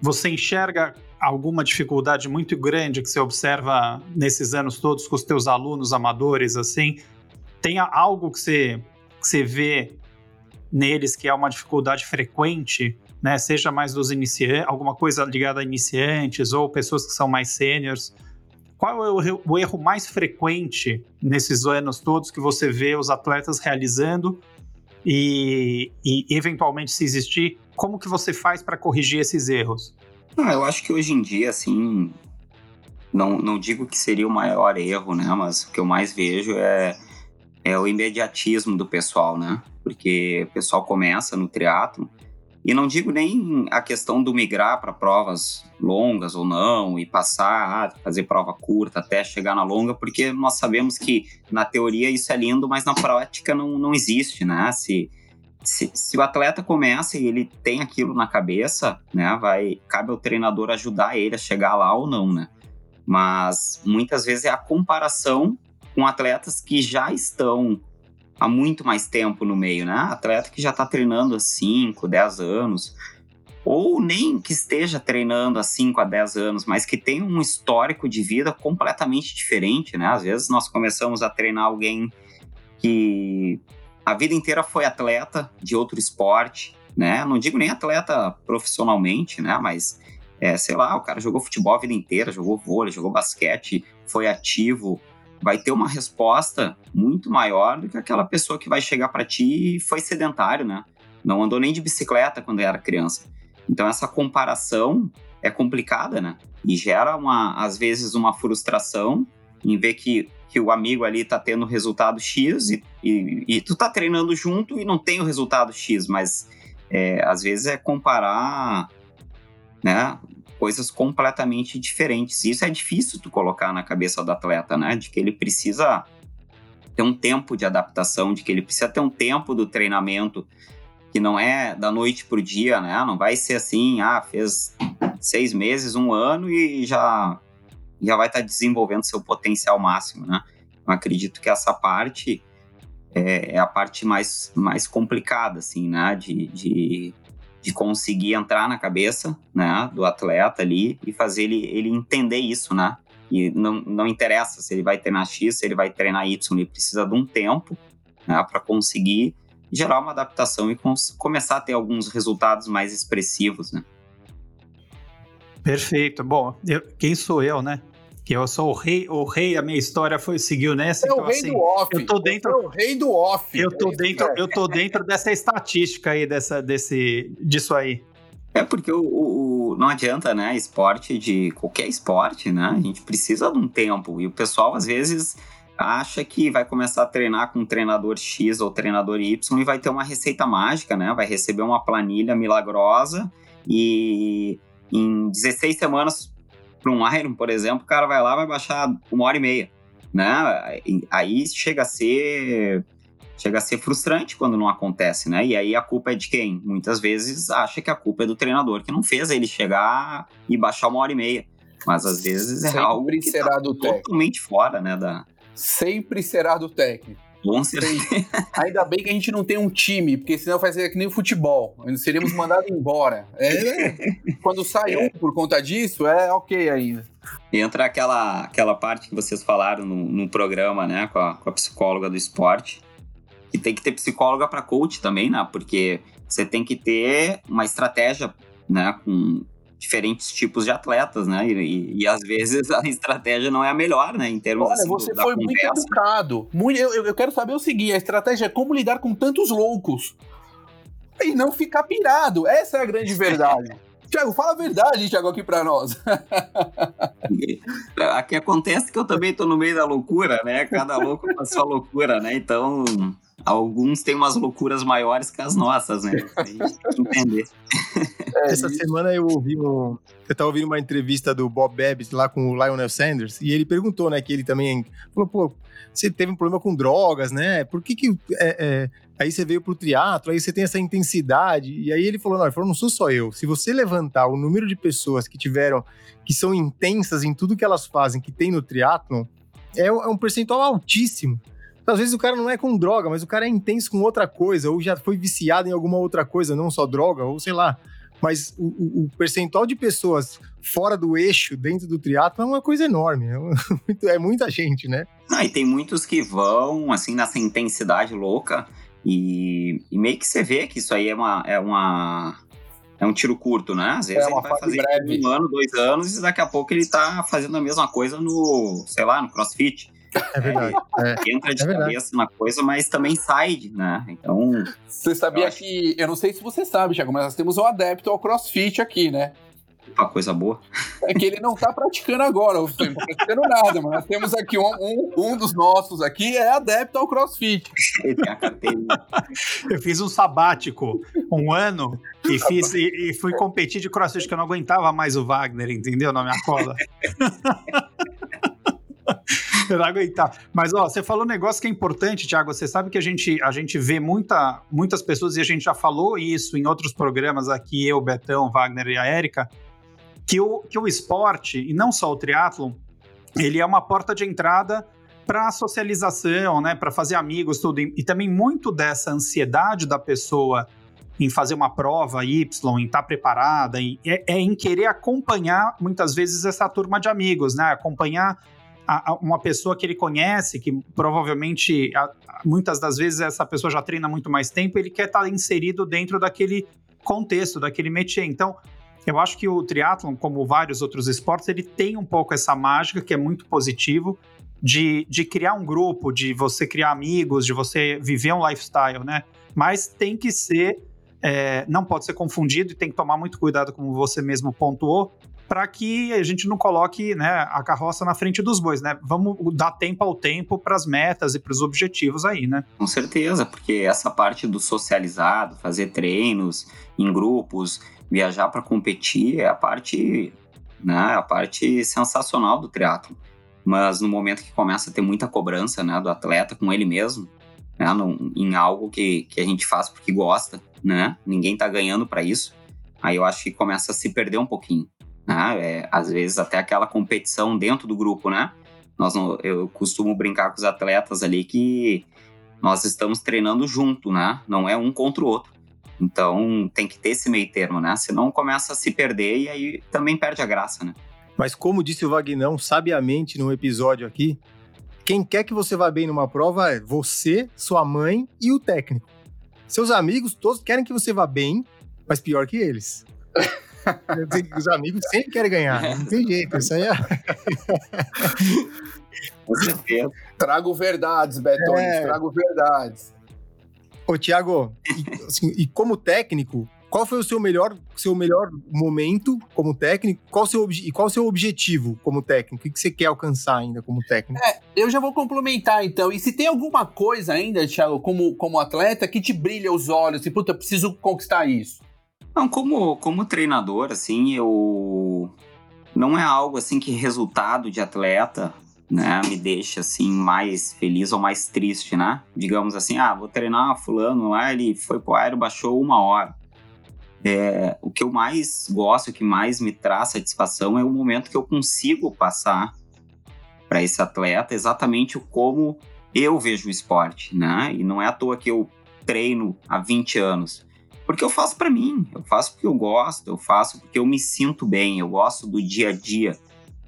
[SPEAKER 4] você enxerga alguma dificuldade muito grande que você observa nesses anos todos com os teus alunos amadores, assim? Tem algo que você, que você vê neles que é uma dificuldade frequente né? Seja mais dos iniciantes, alguma coisa ligada a iniciantes ou pessoas que são mais sêniores. Qual é o, o erro mais frequente nesses anos todos que você vê os atletas realizando e, e, eventualmente se existir, como que você faz para corrigir esses erros?
[SPEAKER 5] Ah, eu acho que hoje em dia, assim, não, não digo que seria o maior erro, né? Mas o que eu mais vejo é, é o imediatismo do pessoal, né? Porque o pessoal começa no triatlo e não digo nem a questão do migrar para provas longas ou não, e passar a fazer prova curta até chegar na longa, porque nós sabemos que na teoria isso é lindo, mas na prática não, não existe, né? Se, se, se o atleta começa e ele tem aquilo na cabeça, né, vai, cabe ao treinador ajudar ele a chegar lá ou não, né? Mas muitas vezes é a comparação com atletas que já estão há muito mais tempo no meio, né? Atleta que já está treinando há 5, 10 anos, ou nem que esteja treinando há 5 a 10 anos, mas que tem um histórico de vida completamente diferente, né? Às vezes nós começamos a treinar alguém que a vida inteira foi atleta de outro esporte, né? Não digo nem atleta profissionalmente, né? Mas, é, sei lá, o cara jogou futebol a vida inteira, jogou vôlei, jogou basquete, foi ativo, vai ter uma resposta muito maior do que aquela pessoa que vai chegar para ti e foi sedentário, né? Não andou nem de bicicleta quando era criança. Então essa comparação é complicada, né? E gera uma, às vezes uma frustração em ver que, que o amigo ali tá tendo resultado X e, e, e tu tá treinando junto e não tem o resultado X, mas é, às vezes é comparar, né? Coisas completamente diferentes. Isso é difícil tu colocar na cabeça do atleta, né? De que ele precisa ter um tempo de adaptação, de que ele precisa ter um tempo do treinamento que não é da noite para o dia, né? Não vai ser assim, ah, fez seis meses, um ano e já, já vai estar tá desenvolvendo seu potencial máximo, né? Eu acredito que essa parte é, é, a parte mais, mais complicada, assim, né? De, de, de conseguir entrar na cabeça né, do atleta ali e fazer ele, ele entender isso, né? E não, não interessa se ele vai treinar X, se ele vai treinar Y, ele precisa de um tempo né, para conseguir gerar uma adaptação e começar a ter alguns resultados mais expressivos, né?
[SPEAKER 4] Perfeito. Bom, eu, quem sou eu, né? Que eu sou o rei, o rei, a minha história foi seguiu nessa.
[SPEAKER 3] É então, o rei assim, do off.
[SPEAKER 4] Eu tô dentro. É
[SPEAKER 3] o rei do off.
[SPEAKER 4] Eu tô é dentro, eu tô dentro dessa estatística aí, dessa, desse, disso aí.
[SPEAKER 5] É porque o, o, não adianta, né? Esporte de qualquer esporte, né? A gente precisa de um tempo. E o pessoal, às vezes, acha que vai começar a treinar com um treinador X ou treinador Y e vai ter uma receita mágica, né? Vai receber uma planilha milagrosa e em 16 semanas para um Iron, por exemplo, o cara vai lá vai baixar uma hora e meia, né? Aí chega a ser chega a ser frustrante quando não acontece, né? E aí a culpa é de quem? Muitas vezes acha que a culpa é do treinador que não fez ele chegar e baixar uma hora e meia. Mas às vezes é Sempre algo que será tá do totalmente técnico. fora, né, da,
[SPEAKER 3] sempre será do técnico.
[SPEAKER 5] Bom ser.
[SPEAKER 3] Ainda bem que a gente não tem um time, porque senão vai ser que nem o futebol. Seríamos mandados embora. É, quando sai um por conta disso, é ok ainda.
[SPEAKER 5] Entra aquela, aquela parte que vocês falaram no, no programa, né, com a, com a psicóloga do esporte. E tem que ter psicóloga para coach também, né? Porque você tem que ter uma estratégia, né, com diferentes tipos de atletas, né? E, e, e, às vezes a estratégia não é a melhor, né? Em termos
[SPEAKER 3] Olha,
[SPEAKER 5] assim,
[SPEAKER 3] você foi muito educado. Muito, eu, eu quero saber o seguinte: a estratégia é como lidar com tantos loucos e não ficar pirado. Essa é a grande verdade. Tiago, fala a verdade, Tiago, aqui pra nós.
[SPEAKER 5] Aqui acontece que eu também tô no meio da loucura, né? Cada louco com a sua loucura, né? Então, alguns têm umas loucuras maiores que as nossas, né? A gente tem que entender.
[SPEAKER 1] É, Essa semana eu ouvi um, eu tava ouvindo uma entrevista do Bob Babbitt lá com o Lionel Sanders e ele perguntou, né, que ele também falou, pô, você teve um problema com drogas, né? Por que que é, é, aí você veio pro triatlo, aí você tem essa intensidade e aí ele falou, não, ele falou, não sou só eu. Se você levantar o número de pessoas que tiveram, que são intensas em tudo que elas fazem, que tem no triatlo, é, é um percentual altíssimo. Às vezes o cara não é com droga, mas o cara é intenso com outra coisa, ou já foi viciado em alguma outra coisa, não só droga, ou sei lá. Mas o, o, o percentual de pessoas fora do eixo, dentro do triatlo, é uma coisa enorme. É, é muita gente, né?
[SPEAKER 5] Ah, e tem muitos que vão, assim, nessa intensidade louca. E, e, meio que você vê que isso aí é uma, é uma, é um tiro curto, né? Às vezes é ele vai fazer breve. um ano, dois anos, e daqui a pouco ele tá fazendo a mesma coisa no, sei lá, no crossfit.
[SPEAKER 1] É verdade. É.
[SPEAKER 5] Entra de é cabeça na coisa, mas também sai, né? Então.
[SPEAKER 3] Você sabia eu que. Eu não sei se você sabe, Thiago, mas nós temos um adepto ao crossfit aqui, né?
[SPEAKER 5] Uma coisa boa.
[SPEAKER 3] É que ele não tá praticando agora, não tá praticando nada, mas nós temos aqui um, um, um dos nossos aqui é adepto ao crossfit.
[SPEAKER 4] eu fiz um sabático um ano e, fiz, e, e fui competir de crossfit, que eu não aguentava mais o Wagner, entendeu? Na minha cola. eu não aguentar. Mas, ó, você falou um negócio que é importante, Thiago. Você sabe que a gente, a gente vê muita, muitas pessoas, e a gente já falou isso em outros programas aqui, eu, Betão, Wagner e a Érica, que o, que o esporte, e não só o triatlon, ele é uma porta de entrada para socialização, né, para fazer amigos, tudo. E também muito dessa ansiedade da pessoa em fazer uma prova Y, em estar tá preparada, em, é, é, em querer acompanhar muitas vezes essa turma de amigos, né? Acompanhar a, a uma pessoa que ele conhece, que provavelmente a, muitas das vezes essa pessoa já treina muito mais tempo, ele quer estar inserido dentro daquele contexto, daquele métier. Então, eu acho que o triatlon, como vários outros esportes, ele tem um pouco essa mágica que é muito positivo de, de criar um grupo, de você criar amigos, de você viver um lifestyle, né? Mas tem que ser, é, não pode ser confundido e tem que tomar muito cuidado, como você mesmo pontuou, para que a gente não coloque né, a carroça na frente dos bois, né? Vamos dar tempo ao tempo para as metas e para os objetivos aí, né?
[SPEAKER 5] Com certeza, porque essa parte do socializado, fazer treinos em grupos, viajar para competir é a parte, né, a parte sensacional do triatlo. Mas no momento que começa a ter muita cobrança, né, do atleta com ele mesmo, né, em algo que, que a gente faz porque gosta, né, ninguém tá ganhando para isso, aí eu acho que começa a se perder um pouquinho, né, é, às vezes até aquela competição dentro do grupo, né, nós não, eu costumo brincar com os atletas ali que nós estamos treinando junto, né, não é um contra o outro. Então tem que ter esse meio termo, né? Senão começa a se perder e aí também perde a graça, né?
[SPEAKER 1] Mas como disse o Vagnão sabiamente num episódio aqui, quem quer que você vá bem numa prova é você, sua mãe e o técnico. Seus amigos todos querem que você vá bem, mas pior que eles. Os amigos sempre querem ganhar, não tem jeito, isso aí é...
[SPEAKER 3] Com certeza. Trago verdades, Betões, é... trago verdades.
[SPEAKER 1] Ô, Thiago, e, assim, e como técnico, qual foi o seu melhor, seu melhor momento como técnico? Qual seu, e qual o seu objetivo como técnico? O que você quer alcançar ainda como técnico?
[SPEAKER 3] É, eu já vou complementar então. E se tem alguma coisa ainda, Thiago, como, como atleta, que te brilha os olhos e, puta, eu preciso conquistar isso?
[SPEAKER 5] Não, como, como treinador, assim, eu. Não é algo assim que resultado de atleta né, me deixa assim mais feliz ou mais triste, né? Digamos assim, ah, vou treinar fulano lá, ele foi pro aero, baixou uma hora. É, o que eu mais gosto, o que mais me traz satisfação é o momento que eu consigo passar para esse atleta exatamente como eu vejo o esporte, né? E não é à toa que eu treino há 20 anos. Porque eu faço para mim, eu faço porque eu gosto, eu faço porque eu me sinto bem, eu gosto do dia a dia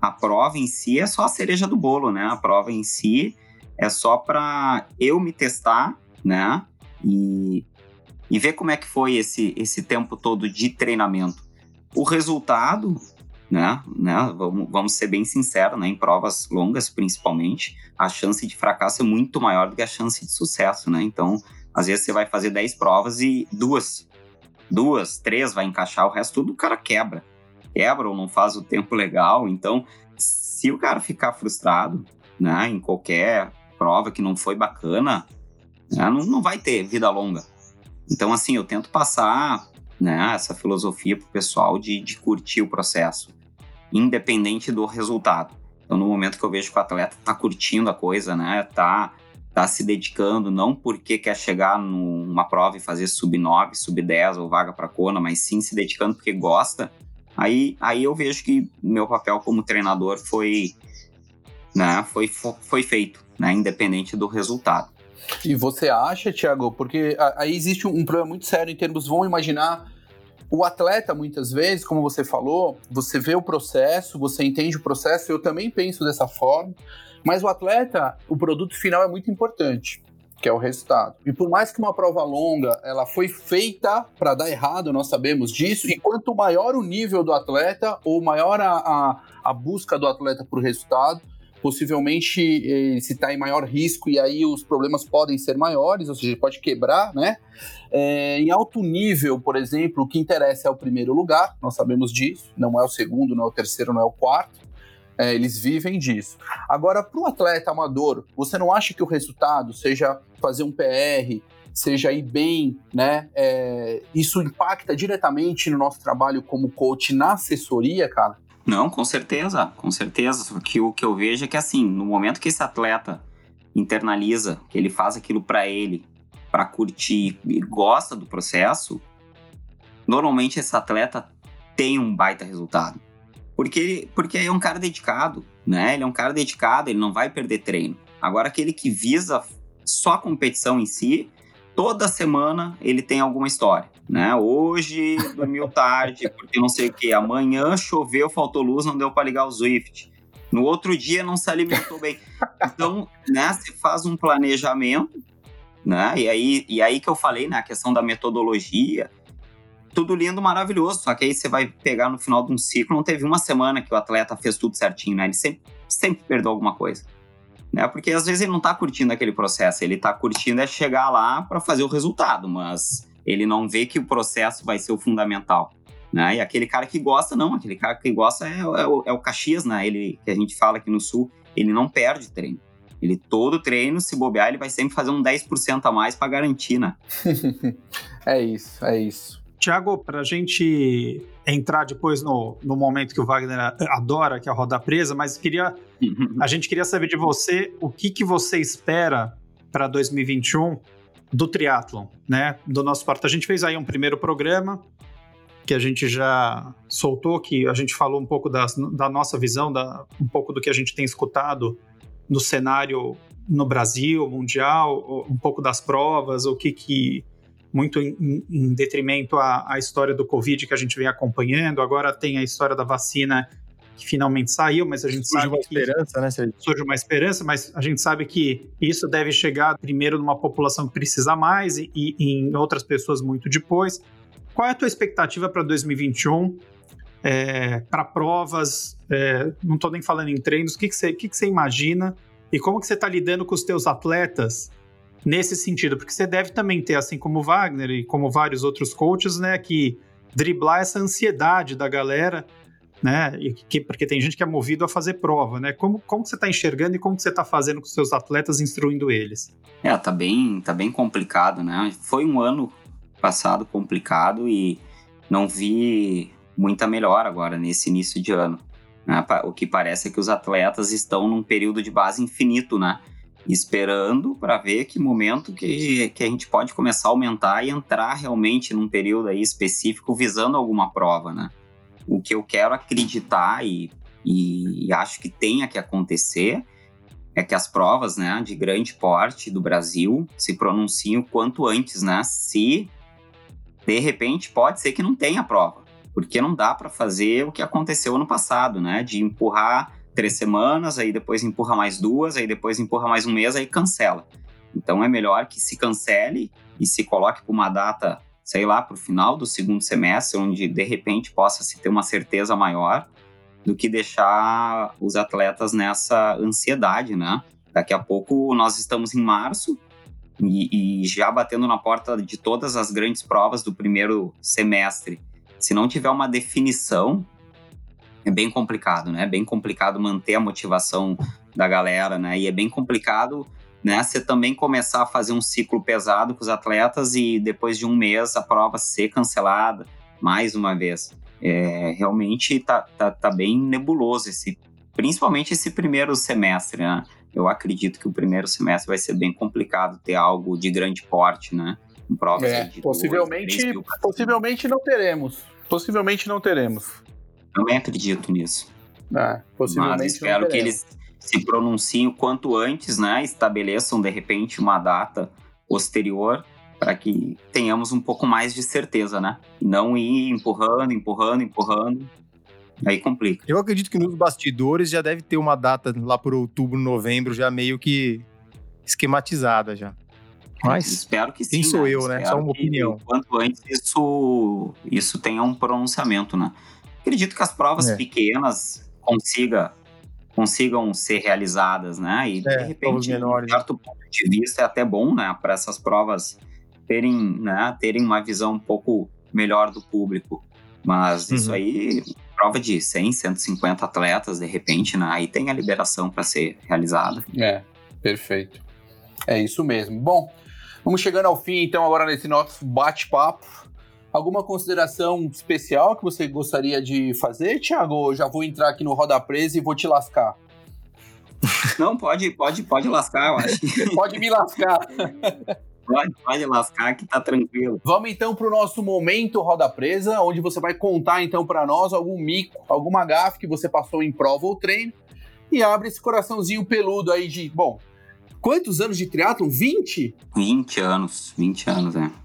[SPEAKER 5] a prova em si é só a cereja do bolo, né? A prova em si é só para eu me testar, né? E, e ver como é que foi esse, esse tempo todo de treinamento. O resultado, né? né vamos, vamos ser bem sinceros, né? Em provas longas, principalmente, a chance de fracasso é muito maior do que a chance de sucesso, né? Então, às vezes você vai fazer 10 provas e duas, duas, três vai encaixar, o resto tudo o cara quebra quebra ou não faz o tempo legal. Então, se o cara ficar frustrado, né, em qualquer prova que não foi bacana, né, não, não vai ter vida longa. Então, assim, eu tento passar né, essa filosofia pro pessoal de, de curtir o processo, independente do resultado. Então, no momento que eu vejo que o atleta tá curtindo a coisa, né, tá, tá se dedicando, não porque quer chegar numa prova e fazer sub 9, sub 10 ou vaga para Kona, mas sim se dedicando porque gosta, Aí, aí eu vejo que meu papel como treinador foi, né, foi, foi feito, né, independente do resultado.
[SPEAKER 3] E você acha, Thiago, porque aí existe um problema muito sério em termos, vão imaginar o atleta, muitas vezes, como você falou, você vê o processo, você entende o processo, eu também penso dessa forma, mas o atleta, o produto final é muito importante que é o resultado. E por mais que uma prova longa, ela foi feita para dar errado, nós sabemos disso, e quanto maior o nível do atleta, ou maior a, a, a busca do atleta por resultado, possivelmente eh, se está em maior risco e aí os problemas podem ser maiores, ou seja, pode quebrar, né? É, em alto nível, por exemplo, o que interessa é o primeiro lugar, nós sabemos disso, não é o segundo, não é o terceiro, não é o quarto. É, eles vivem disso. Agora, para o atleta amador, você não acha que o resultado, seja fazer um PR, seja ir bem, né? É, isso impacta diretamente no nosso trabalho como coach na assessoria, cara?
[SPEAKER 5] Não, com certeza, com certeza. Que o que eu vejo é que assim, no momento que esse atleta internaliza, que ele faz aquilo para ele, para curtir e gosta do processo, normalmente esse atleta tem um baita resultado. Porque, porque é um cara dedicado, né? Ele é um cara dedicado, ele não vai perder treino. Agora, aquele que visa só a competição em si, toda semana ele tem alguma história. Né? Hoje dormiu tarde, porque não sei o que. Amanhã choveu, faltou luz, não deu para ligar o Swift. No outro dia não se alimentou bem. Então, né, faz um planejamento, né? E aí, e aí que eu falei, né, a questão da metodologia, tudo lindo, maravilhoso. Só que aí você vai pegar no final de um ciclo, não teve uma semana que o atleta fez tudo certinho, né? Ele sempre, sempre perdeu alguma coisa. Né? Porque às vezes ele não tá curtindo aquele processo, ele tá curtindo é chegar lá para fazer o resultado, mas ele não vê que o processo vai ser o fundamental. Né? E aquele cara que gosta, não, aquele cara que gosta é, é, o, é o Caxias, né? Ele, que a gente fala aqui no Sul, ele não perde treino. Ele todo treino, se bobear, ele vai sempre fazer um 10% a mais para garantir, né?
[SPEAKER 3] é isso, é isso.
[SPEAKER 4] Tiago, para a gente entrar depois no, no momento que o Wagner adora, que é a roda presa, mas queria, a gente queria saber de você o que, que você espera para 2021 do triatlon, né? Do nosso parte. A gente fez aí um primeiro programa que a gente já soltou, que a gente falou um pouco das, da nossa visão, da, um pouco do que a gente tem escutado no cenário no Brasil, mundial, um pouco das provas, o que, que muito em, em detrimento à, à, história do Covid que a gente vem acompanhando. Agora tem a história da vacina que finalmente saiu, mas a gente surge sabe
[SPEAKER 1] uma que esperança, né, Sérgio?
[SPEAKER 4] surge uma esperança, mas a gente sabe que isso deve chegar primeiro numa população que precisa mais e, e em outras pessoas muito depois. Qual é a tua expectativa para 2021? É, para provas, é, não estou nem falando em treinos, o que, que, você, que, que você imagina e como que você está lidando com os teus atletas nesse sentido, porque você deve também ter, assim como Wagner e como vários outros coaches, né, que driblar essa ansiedade da galera, né, e que, porque tem gente que é movido a fazer prova, né, como, como você está enxergando e como você está fazendo com seus atletas, instruindo eles?
[SPEAKER 5] É, tá bem, tá bem complicado, né, foi um ano passado complicado e não vi muita melhora agora nesse início de ano. Né? O que parece é que os atletas estão num período de base infinito, né? Esperando para ver que momento que, que a gente pode começar a aumentar e entrar realmente num período aí específico visando alguma prova, né? O que eu quero acreditar e, e, acho que tenha que acontecer é que as provas, né, de grande porte do Brasil se pronunciem o quanto antes, né? Se de repente pode ser que não tenha prova, porque não dá para fazer o que aconteceu no passado, né? De empurrar três semanas, aí depois empurra mais duas, aí depois empurra mais um mês, aí cancela. Então é melhor que se cancele e se coloque para uma data, sei lá, para o final do segundo semestre, onde de repente possa se ter uma certeza maior, do que deixar os atletas nessa ansiedade, né? Daqui a pouco nós estamos em março e, e já batendo na porta de todas as grandes provas do primeiro semestre. Se não tiver uma definição é bem complicado, né? É bem complicado manter a motivação da galera, né? E é bem complicado, né? Você também começar a fazer um ciclo pesado com os atletas e depois de um mês a prova ser cancelada mais uma vez. É, realmente tá, tá, tá bem nebuloso esse, principalmente esse primeiro semestre, né? Eu acredito que o primeiro semestre vai ser bem complicado ter algo de grande porte, né?
[SPEAKER 3] Com provas é, de possivelmente, possivelmente não teremos. Possivelmente não teremos.
[SPEAKER 5] Também acredito nisso.
[SPEAKER 3] É, possivelmente
[SPEAKER 5] Mas espero que eles se pronunciem o quanto antes, né? Estabeleçam de repente uma data posterior para que tenhamos um pouco mais de certeza, né? E não ir empurrando, empurrando, empurrando. Aí complica.
[SPEAKER 1] Eu acredito que nos bastidores já deve ter uma data lá por outubro, novembro, já meio que esquematizada já.
[SPEAKER 5] Mas espero que sim.
[SPEAKER 1] Quem sou né? eu, né? Só uma opinião.
[SPEAKER 5] Quanto antes isso, isso tenha um pronunciamento, né? Acredito que as provas é. pequenas consiga, consigam ser realizadas, né? E é, de repente, de certo ponto de vista, é até bom, né, para essas provas terem, né, terem uma visão um pouco melhor do público. Mas uhum. isso aí, prova de 100, 150 atletas, de repente, né? Aí tem a liberação para ser realizada.
[SPEAKER 3] É, perfeito. É isso mesmo. Bom, vamos chegando ao fim, então, agora nesse nosso bate-papo. Alguma consideração especial que você gostaria de fazer, Thiago? já vou entrar aqui no Roda Presa e vou te lascar.
[SPEAKER 5] Não, pode, pode, pode lascar, eu acho.
[SPEAKER 3] pode me lascar.
[SPEAKER 5] Pode, pode lascar que tá tranquilo.
[SPEAKER 3] Vamos então para o nosso momento Roda Presa, onde você vai contar então para nós algum mico, alguma gafe que você passou em prova ou treino e abre esse coraçãozinho peludo aí de, bom, quantos anos de triatlon? 20?
[SPEAKER 5] 20 anos, 20 anos, é.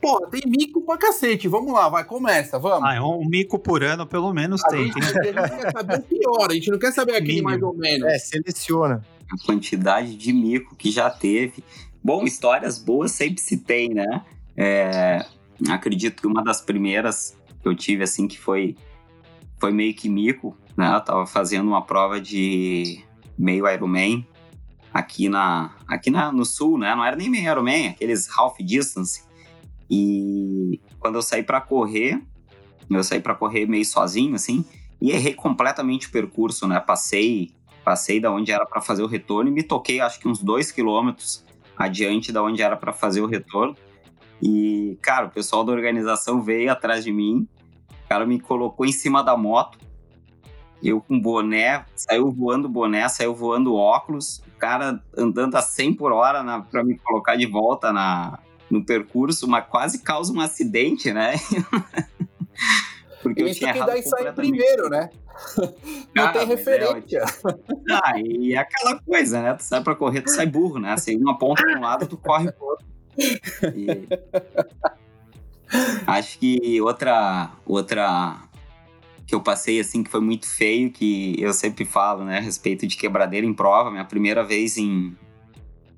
[SPEAKER 3] Pô, tem mico pra cacete. Vamos lá, vai, começa, vamos.
[SPEAKER 4] Ah, um mico por ano, pelo menos, a tem.
[SPEAKER 3] Gente, a gente quer saber o pior, a gente não quer saber aquele mais ou menos.
[SPEAKER 1] É, seleciona.
[SPEAKER 5] A quantidade de mico que já teve. Bom, histórias boas sempre se tem, né? É, acredito que uma das primeiras que eu tive, assim, que foi, foi meio que mico, né? Eu tava fazendo uma prova de meio Ironman aqui, na, aqui na, no sul, né? Não era nem meio Ironman, aqueles half distance. E quando eu saí para correr, eu saí para correr meio sozinho, assim, e errei completamente o percurso, né? Passei, passei da onde era para fazer o retorno e me toquei, acho que uns dois quilômetros adiante da onde era para fazer o retorno. E, cara, o pessoal da organização veio atrás de mim, o cara me colocou em cima da moto, eu com boné, saiu voando boné, saiu voando óculos, o cara andando a 100 por hora para me colocar de volta na, no percurso, mas quase causa um acidente, né?
[SPEAKER 3] Porque Isso eu tinha que daí sai primeiro, né? Não ah, tem referência.
[SPEAKER 5] É, ah, e é aquela coisa, né? Tu sai pra correr, tu sai burro, né? Assim, uma ponta para um lado, tu corre pro outro. E... Acho que outra, outra que eu passei, assim, que foi muito feio, que eu sempre falo, né? A respeito de quebradeira em prova. Minha primeira vez em...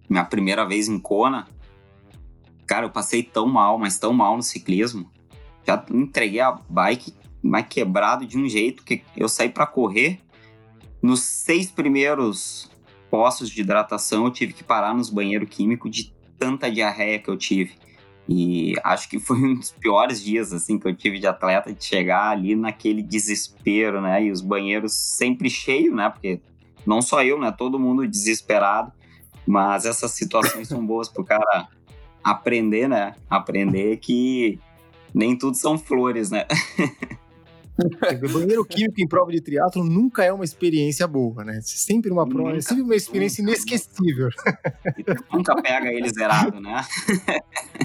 [SPEAKER 5] Minha primeira vez em Kona, Cara, eu passei tão mal, mas tão mal no ciclismo. Já entreguei a bike mais quebrado de um jeito que eu saí para correr. Nos seis primeiros postos de hidratação, eu tive que parar nos banheiros químicos de tanta diarreia que eu tive. E acho que foi um dos piores dias assim que eu tive de atleta de chegar ali naquele desespero, né? E os banheiros sempre cheios, né? Porque não só eu, né? Todo mundo desesperado. Mas essas situações são boas pro cara aprender, né? Aprender que nem tudo são flores, né?
[SPEAKER 1] banheiro químico em prova de triatlo nunca é uma experiência boa, né? Sempre uma prova, nunca, é sempre uma experiência nunca, inesquecível.
[SPEAKER 5] Nunca pega ele zerado, né?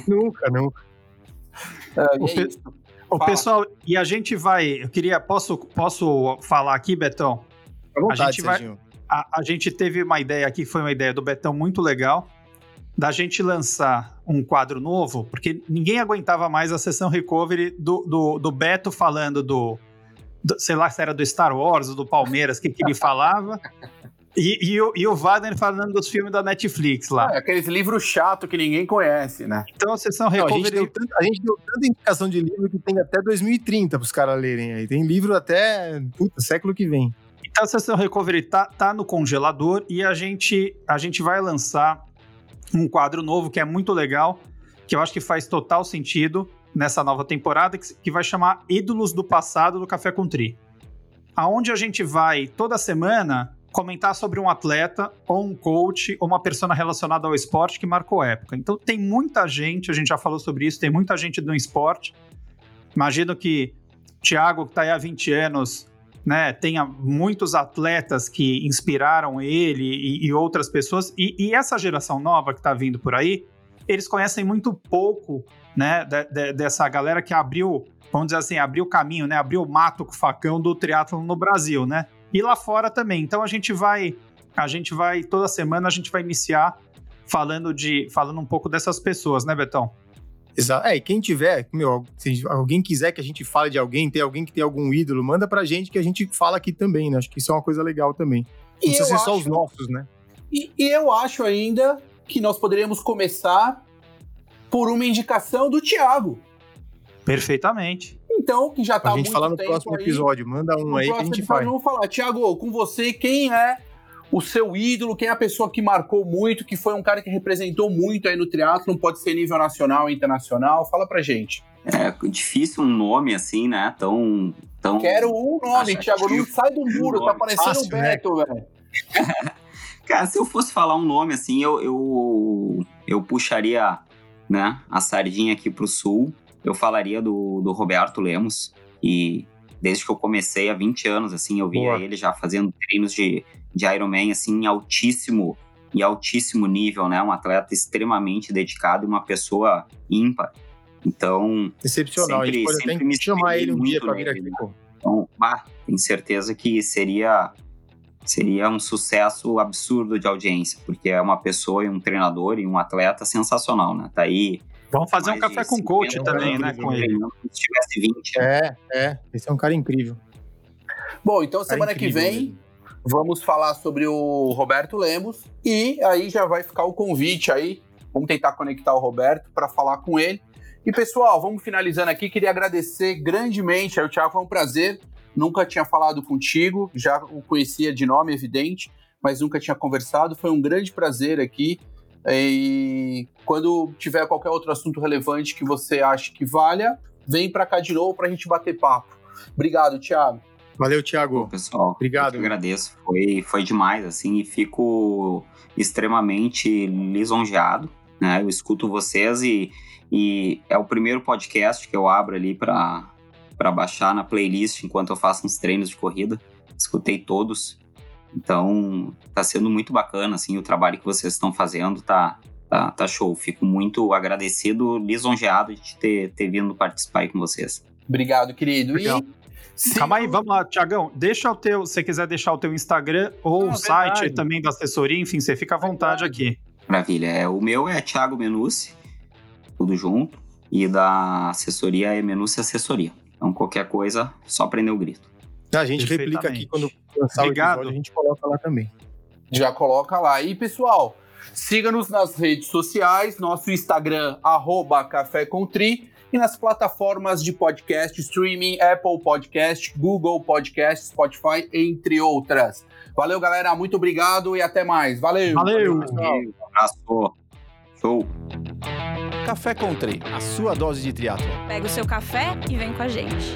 [SPEAKER 1] nunca, nunca.
[SPEAKER 4] É, o, pe o pessoal, e a gente vai. Eu queria. Posso, posso falar aqui, Betão?
[SPEAKER 1] Vontade, a
[SPEAKER 4] gente vai. A, a gente teve uma ideia aqui, foi uma ideia do Betão muito legal da gente lançar um quadro novo, porque ninguém aguentava mais a sessão recovery do, do, do Beto falando do, do, sei lá se era do Star Wars, do Palmeiras, o que, que ele falava. E, e, o, e o Wagner falando dos filmes da Netflix lá.
[SPEAKER 3] É, aqueles livros chato que ninguém conhece, né?
[SPEAKER 4] Então a sessão recovery... Não, a,
[SPEAKER 1] gente deu tanto, a gente deu tanta indicação de livro que tem até 2030 para os caras lerem aí. Tem livro até, puta, século que vem.
[SPEAKER 4] Então a sessão recovery tá, tá no congelador e a gente, a gente vai lançar um quadro novo que é muito legal, que eu acho que faz total sentido nessa nova temporada, que, vai chamar Ídolos do Passado do Café com Tri. Aonde a gente vai toda semana comentar sobre um atleta ou um coach ou uma pessoa relacionada ao esporte que marcou época. Então tem muita gente, a gente já falou sobre isso, tem muita gente do esporte. Imagino que Thiago, que está aí há 20 anos, né, tenha muitos atletas que inspiraram ele e, e outras pessoas. E, e, essa geração nova que está vindo por aí, eles conhecem muito pouco né, de, de, dessa galera que abriu, vamos dizer assim, abriu o caminho, né, abriu o mato com o facão do triatlo no Brasil, né? E lá fora também. Então a gente vai, a gente vai toda semana a gente vai iniciar falando de, falando um pouco dessas pessoas, né, Betão?
[SPEAKER 1] Exato. É, e quem tiver, meu, se alguém quiser que a gente fale de alguém, tem alguém que tem algum ídolo, manda pra gente que a gente fala aqui também, né? Acho que isso é uma coisa legal também. Não precisa ser acho... só os nossos, né?
[SPEAKER 3] E, e eu acho ainda que nós poderíamos começar por uma indicação do Thiago.
[SPEAKER 4] Perfeitamente.
[SPEAKER 3] Então, que já tá
[SPEAKER 1] A gente falar no próximo aí, episódio, manda um aí que a gente faz.
[SPEAKER 3] Vamos falar, Thiago, com você, quem é o seu ídolo, quem é a pessoa que marcou muito, que foi um cara que representou muito aí no triatlo, pode ser nível nacional ou internacional, fala pra gente.
[SPEAKER 5] É difícil um nome assim, né? Tão. tão...
[SPEAKER 3] Quero um nome, Thiago. Não sai do muro, tá parecendo o né? Beto, né? velho.
[SPEAKER 5] Cara, se eu fosse falar um nome assim, eu, eu, eu puxaria né, a sardinha aqui pro sul. Eu falaria do, do Roberto Lemos. E desde que eu comecei há 20 anos, assim, eu via Boa. ele já fazendo treinos de, de Ironman, assim, em altíssimo e altíssimo nível, né? Um atleta extremamente dedicado e uma pessoa ímpar. Então,
[SPEAKER 1] excepcional. Sempre, a gente pode sempre me chamar ele um dia para vir aqui. Né?
[SPEAKER 5] Então, bah, tenho certeza que seria seria um sucesso absurdo de audiência, porque é uma pessoa e um treinador e um atleta sensacional, né? Tá aí.
[SPEAKER 4] Vamos fazer um café com coach também, né? Com ele.
[SPEAKER 5] Se tivesse 20.
[SPEAKER 1] É, é. Esse é um cara incrível.
[SPEAKER 3] Bom, então semana que vem mesmo. Vamos falar sobre o Roberto Lemos e aí já vai ficar o convite aí. Vamos tentar conectar o Roberto para falar com ele. E pessoal, vamos finalizando aqui. Queria agradecer grandemente. O Thiago foi um prazer Nunca tinha falado contigo, já o conhecia de nome, evidente, mas nunca tinha conversado. Foi um grande prazer aqui. E quando tiver qualquer outro assunto relevante que você ache que valha, vem para cá de novo para a gente bater papo. Obrigado, Thiago.
[SPEAKER 1] Valeu, Thiago.
[SPEAKER 5] pessoal, obrigado. Eu agradeço. Foi, foi demais, assim, e fico extremamente lisonjeado. Né? Eu escuto vocês e, e é o primeiro podcast que eu abro ali para para baixar na playlist enquanto eu faço uns treinos de corrida. Escutei todos. Então, tá sendo muito bacana, assim, o trabalho que vocês estão fazendo, tá, tá, tá show. Fico muito agradecido, lisonjeado de ter, ter vindo participar aí com vocês.
[SPEAKER 3] Obrigado, querido. Legal. E
[SPEAKER 4] Sim. Calma aí, vamos lá, Tiagão. Deixa o teu, se você quiser deixar o teu Instagram ou ah, o site verdade. também da assessoria, enfim, você fica à vontade verdade. aqui.
[SPEAKER 5] Maravilha. É, o meu é Thiago Menucci, tudo junto. E da assessoria é Menucci Assessoria. Então, qualquer coisa, só prender o grito.
[SPEAKER 1] A gente replica aqui quando lançar Obrigado. o episódio, a gente coloca lá também.
[SPEAKER 3] Já coloca lá. E, pessoal, siga-nos nas redes sociais, nosso Instagram, arroba Café com Tri, e nas plataformas de podcast, streaming, Apple Podcast, Google Podcast, Spotify, entre outras. Valeu, galera. Muito obrigado e até mais. Valeu.
[SPEAKER 4] Valeu.
[SPEAKER 5] Valeu. Abraço. Show.
[SPEAKER 6] Café Country, a sua dose de triatlo.
[SPEAKER 2] Pega o seu café e vem com a gente.